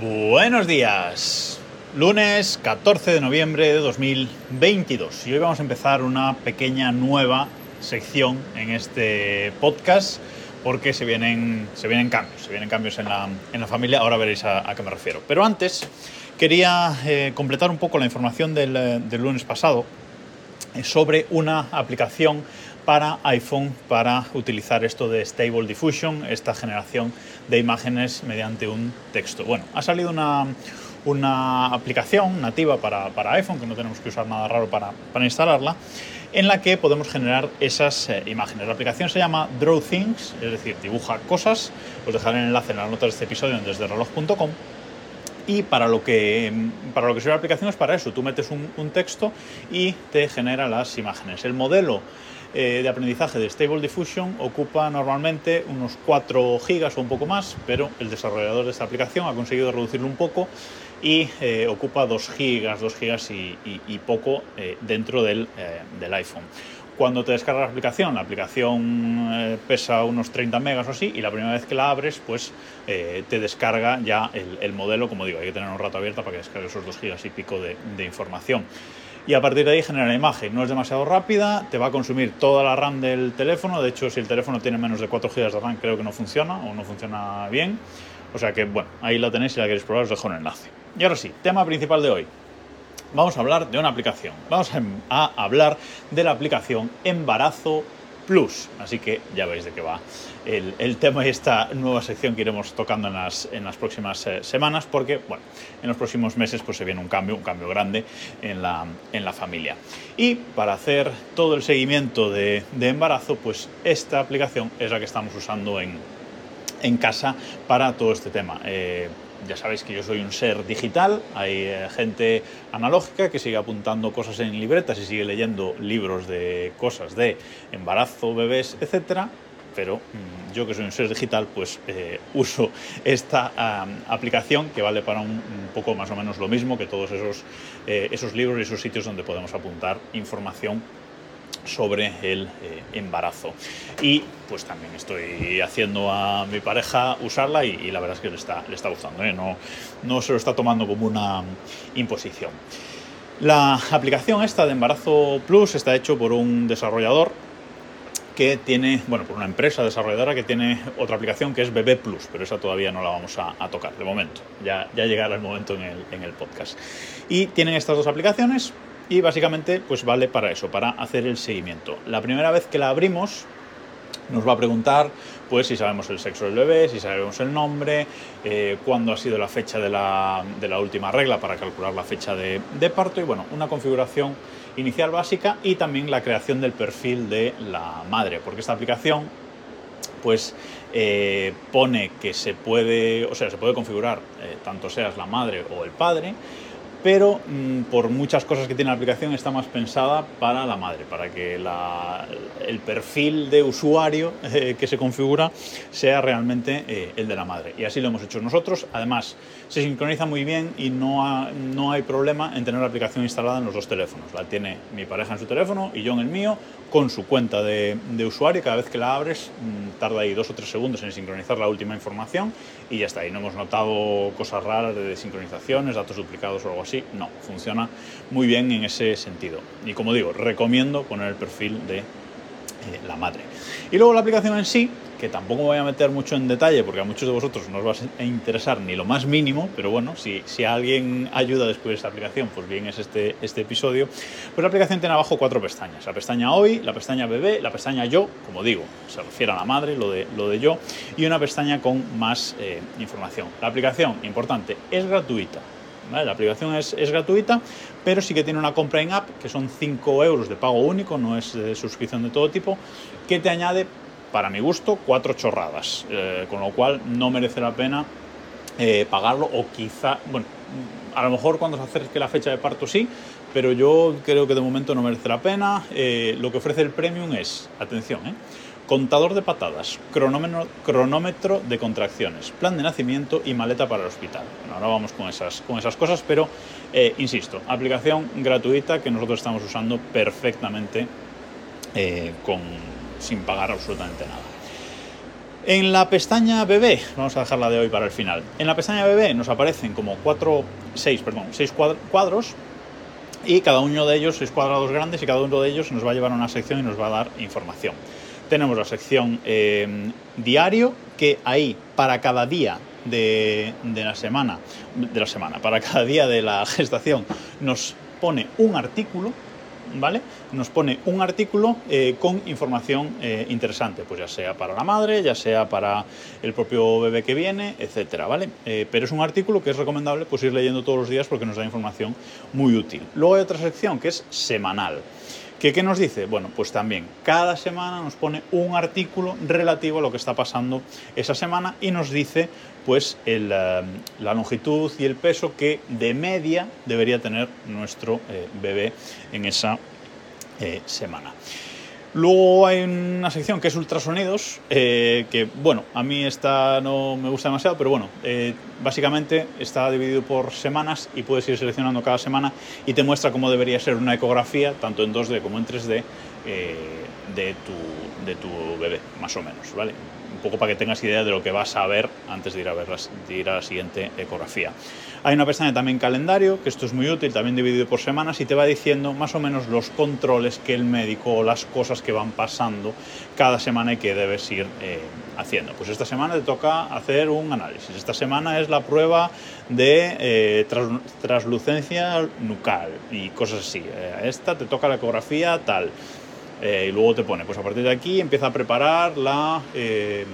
Buenos días. Lunes 14 de noviembre de 2022 y hoy vamos a empezar una pequeña nueva sección en este podcast porque se vienen, se vienen cambios, se vienen cambios en la, en la familia, ahora veréis a, qué me refiero. Pero antes quería eh, completar un poco la información del, eh, del lunes pasado eh, sobre una aplicación para iPhone para utilizar esto de Stable Diffusion, esta generación de imágenes mediante un texto. Bueno, ha salido una, una aplicación nativa para, para, iPhone, que no tenemos que usar nada raro para, para instalarla, en la que podemos generar esas eh, imágenes. La aplicación se llama Draw Things, es decir, dibuja cosas. Os dejaré el enlace en las notas de este episodio en desdereloj.com. Y para lo, que, para lo que sirve la aplicación es para eso. Tú metes un texto y te genera las imágenes. El modelo eh, de aprendizaje de Stable Diffusion ocupa normalmente unos 4 gigas o un poco más, pero el desarrollador de esta aplicación ha conseguido reducirlo un poco y eh, ocupa 2 gigas, 2 gigas y, poco eh, dentro del, del, iPhone. Cuando te descargas la aplicación, la aplicación pesa unos 30 megas o así y la primera vez que la abres, pues te descarga ya el, el, modelo, como digo, hay que tener un rato abierto para que descargue esos 2 gigas y pico de información y a partir de ahí genera la imagen. No es demasiado rápida, te va a consumir toda la RAM del teléfono. De hecho, si el teléfono tiene menos de 4 GB de RAM, creo que no funciona o no funciona bien. O sea que, bueno, ahí la tenéis si la queréis probar, os dejo un enlace. Y ahora sí, tema principal de hoy. Vamos a hablar de una aplicación. Vamos a hablar de la aplicación Embarazo Plus. Así que ya veis de qué va el, tema y esta nueva sección que iremos tocando en las, próximas eh, semanas, porque bueno, en los próximos meses pues, se viene un cambio, un cambio grande en la, familia. Y para hacer todo el seguimiento de, embarazo, pues esta aplicación es la que estamos usando en, en casa para todo este tema. Eh, ya sabéis que yo soy un ser digital, hay eh, gente analógica que sigue apuntando cosas en libretas y sigue leyendo libros de cosas de embarazo, bebés, etcétera pero mmm, yo que soy un ser digital, pues eh, uso esta aplicación que vale para un, un, poco más o menos lo mismo que todos esos, eh, esos libros y esos sitios donde podemos apuntar información sobre el eh, embarazo. Y pues también estoy haciendo a mi pareja usarla y, la verdad es que le está, le está gustando, ¿eh? no, no se lo está tomando como una imposición. La aplicación esta de Embarazo Plus está hecho por un desarrollador que tiene, bueno, por una empresa desarrolladora que tiene otra aplicación que es Bebé Plus, pero esa todavía no la vamos a, a tocar de momento. Ya, ya llegará el momento en el, en el podcast. Y tienen estas dos aplicaciones y básicamente pues vale para eso, para hacer el seguimiento. La primera vez que la abrimos nos va a preguntar pues si sabemos el sexo del bebé, si sabemos el nombre, eh, cuándo ha sido la fecha de la, de la, última regla para calcular la fecha de, parto y bueno, una configuración inicial básica y también la creación del perfil de la madre, porque esta aplicación pues eh, pone que se puede, o sea, se puede configurar eh, tanto seas la madre o el padre, pero mmm, por muchas cosas que tiene la aplicación está más pensada para la madre, para que la, el perfil de usuario eh, que se configura sea realmente eh, el de la madre. Y así lo hemos hecho nosotros. Además, se sincroniza muy bien y no, ha, no hay problema en tener la aplicación instalada en los dos teléfonos. La tiene mi pareja en su teléfono y yo en el mío, con su cuenta de, de usuario. Cada vez que la abres, mmm, tarda ahí dos o tres segundos en sincronizar la última información y ya está. Y no hemos notado cosas raras de desincronizaciones, datos duplicados o algo así no, funciona muy bien en ese sentido. Y como digo, recomiendo poner el perfil de eh, la madre. Y luego la aplicación en sí, que tampoco voy a meter mucho en detalle porque a muchos de vosotros no os va a interesar ni lo más mínimo, pero bueno, si, si alguien ayuda después de esta aplicación, pues bien es este, este episodio. Pues la aplicación tiene abajo cuatro pestañas. La pestaña hoy, la pestaña bebé, la pestaña yo, como digo, se refiere a la madre, lo de, lo de yo, y una pestaña con más eh, información. La aplicación, importante, es gratuita. La aplicación es, gratuita, pero sí que tiene una compra en app, que son 5 euros de pago único, no es de suscripción de todo tipo, que te añade, para mi gusto, cuatro chorradas, eh, con lo cual no merece la pena eh, pagarlo, o quizá, bueno, a lo mejor cuando se acerque la fecha de parto sí, pero yo creo que de momento no merece la pena. Eh, lo que ofrece el premium es, atención, ¿eh? Contador de patadas, cronómetro, de contracciones, plan de nacimiento y maleta para el hospital. Bueno, ahora vamos con esas, con esas cosas, pero eh, insisto, aplicación gratuita que nosotros estamos usando perfectamente eh, con, sin pagar absolutamente nada. En la pestaña bebé, vamos a dejarla de hoy para el final. En la pestaña bebé nos aparecen como cuatro, seis, perdón, seis cuadros y cada uno de ellos, seis cuadrados grandes y cada uno de ellos nos va a llevar a una sección y nos va a dar información. Tenemos la sección eh, diario, que ahí para cada día de, la semana, de la semana, para cada día de la gestación, nos pone un artículo ¿vale? Nos pone un artículo eh, con información eh, interesante, pues ya sea para la madre, ya sea para el propio bebé que viene, etcétera, ¿vale? Pero es un artículo que es recomendable pues ir leyendo todos los días porque nos da información muy útil. Luego hay otra sección que es semanal. ¿Qué, ¿Qué, nos dice? Bueno, pues también cada semana nos pone un artículo relativo a lo que está pasando esa semana y nos dice pues el, la longitud y el peso que de media debería tener nuestro eh, bebé en esa eh, semana. Luego hay una sección que es ultrasonidos, eh, que bueno, a mí esta no me gusta demasiado, pero bueno, eh, básicamente está dividido por semanas y puedes ir seleccionando cada semana y te muestra cómo debería ser una ecografía, tanto en 2D como en 3D, eh, de, tu, de tu bebé, más o menos, ¿vale? Un poco para que tengas idea de lo que vas a ver antes de ir a ver de ir a la siguiente ecografía. Hay una pestaña también calendario, que esto es muy útil, también dividido por semanas y te va diciendo más o menos los controles que el médico o las cosas que van pasando cada semana y que debes ir eh, haciendo. Pues esta semana te toca hacer un análisis, esta semana es la prueba de eh, translucencia nucal y cosas así. Eh, esta te toca la ecografía tal. Eh, y luego te pone, pues a partir de aquí empieza a preparar la eh,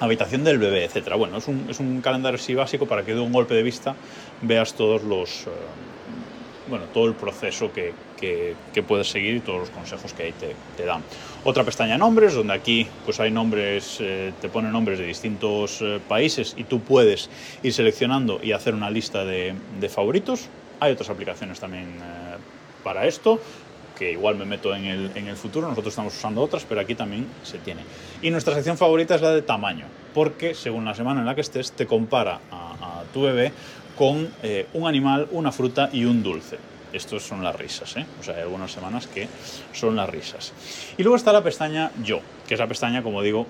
habitación del bebé, etcétera. Bueno, es un, es un, calendario así básico para que de un golpe de vista veas todos los, eh, bueno, todo el proceso que, que, puedes seguir y todos los consejos que ahí te, te, dan. Otra pestaña nombres, donde aquí pues hay nombres, te pone nombres de distintos países y tú puedes ir seleccionando y hacer una lista de, de favoritos. Hay otras aplicaciones también para esto que igual me meto en el, en el, futuro, nosotros estamos usando otras, pero aquí también se tiene. Y nuestra sección favorita es la de tamaño, porque según la semana en la que estés, te compara a, a tu bebé con eh, un animal, una fruta y un dulce. Estos son las risas, ¿eh? O sea, hay algunas semanas que son las risas. Y luego está la pestaña Yo, que es la pestaña, como digo,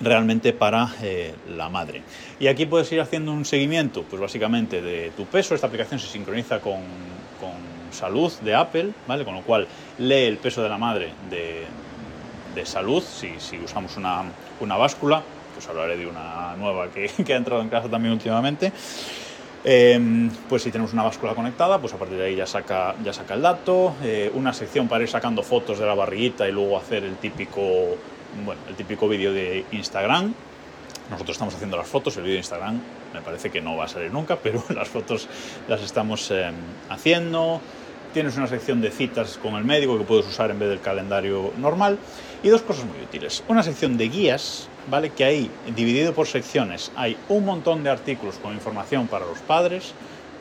realmente para eh, la madre. Y aquí puedes ir haciendo un seguimiento, pues básicamente de tu peso. Esta aplicación se sincroniza con, con salud de Apple, ¿vale? Con lo cual lee el peso de la madre de, de salud, si, usamos una, una báscula, pues hablaré de una nueva que, que, ha entrado en casa también últimamente. Eh, pues si tenemos una báscula conectada, pues a partir de ahí ya saca, ya saca el dato, eh, una sección para ir sacando fotos de la barriguita y luego hacer el típico, bueno, el típico vídeo de Instagram. Nosotros estamos haciendo las fotos, el vídeo de Instagram me parece que no va a salir nunca, pero las fotos las estamos eh, haciendo. Tienes una sección de citas con el médico que puedes usar en vez del calendario normal. Y dos cosas muy útiles. Una sección de guías, ¿vale? Que ahí, dividido por secciones, hay un montón de artículos con información para los padres,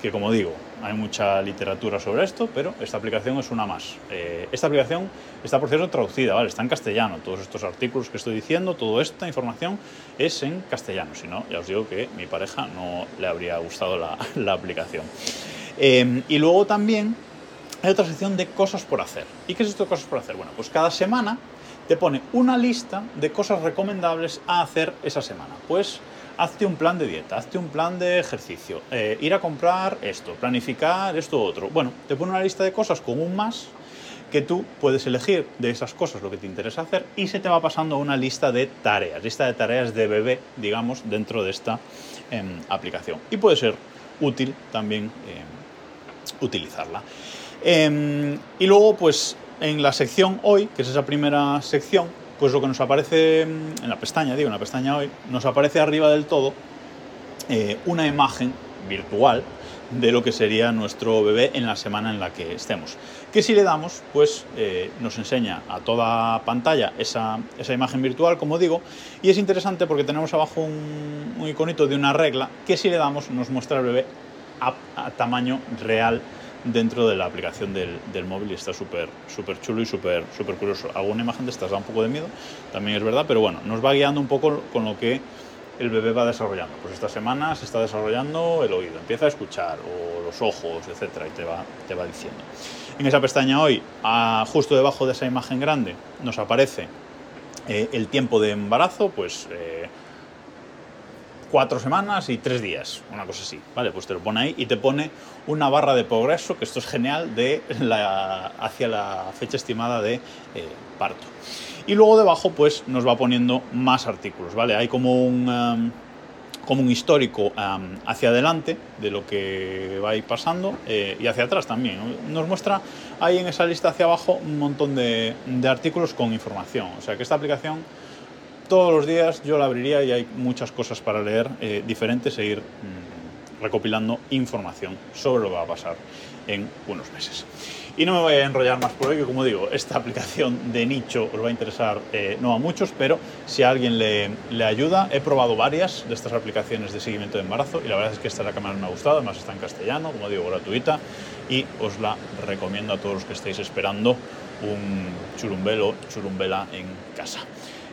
que como digo, hay mucha literatura sobre esto, pero esta aplicación es una más. Eh, esta aplicación está, por cierto, traducida, ¿vale? Está en castellano. Todos estos artículos que estoy diciendo, toda esta información es en castellano. Si no, ya os digo que mi pareja no le habría gustado la, la aplicación. Eh, y luego también hay otra sección de cosas por hacer. ¿Y qué es esto de cosas por hacer? Bueno, pues cada semana te pone una lista de cosas recomendables a hacer esa semana. Pues hazte un plan de dieta, hazte un plan de ejercicio, eh, ir a comprar esto, planificar esto otro. Bueno, te pone una lista de cosas con un más que tú puedes elegir de esas cosas lo que te interesa hacer y se te va pasando una lista de tareas, lista de tareas de bebé, digamos, dentro de esta eh, aplicación. Y puede ser útil también eh, utilizarla. Eh, y luego, pues en la sección hoy, que es esa primera sección, pues lo que nos aparece en la pestaña, digo, en la pestaña hoy, nos aparece arriba del todo eh, una imagen virtual de lo que sería nuestro bebé en la semana en la que estemos. Que si le damos, pues eh, nos enseña a toda pantalla esa, esa, imagen virtual, como digo, y es interesante porque tenemos abajo un, iconito de una regla que si le damos nos muestra el bebé a tamaño real dentro de la aplicación del, del móvil y está súper súper chulo y súper súper curioso. Alguna imagen de estas da un poco de miedo, también es verdad, pero bueno, nos va guiando un poco con lo que el bebé va desarrollando. Pues esta semana se está desarrollando el oído, empieza a escuchar, o los ojos, etcétera, y te va, te va diciendo. En esa pestaña hoy, a, justo debajo de esa imagen grande, nos aparece eh, el tiempo de embarazo, pues eh, cuatro semanas y tres días, una cosa así, ¿vale? Pues te lo pone ahí y te pone una barra de progreso, que esto es genial, de la, hacia la fecha estimada de eh, parto. Y luego debajo, pues nos va poniendo más artículos, ¿vale? Hay como un, um, como un histórico um, hacia adelante de lo que va a ir pasando eh, y hacia atrás también. Nos muestra ahí en esa lista hacia abajo un montón de, de artículos con información. O sea que esta aplicación todos los días yo la abriría y hay muchas cosas para leer eh, diferentes e ir mm, recopilando información sobre lo que va a pasar en unos meses. Y no me voy a enrollar más por hoy, que como digo, esta aplicación de nicho os va a interesar eh, no a muchos, pero si a alguien le, ayuda, he probado varias de estas aplicaciones de seguimiento de embarazo y la verdad es que esta es la que me ha gustado, además está en castellano, como digo, gratuita y os la recomiendo a todos los que estéis esperando un churumbelo, churumbela en casa.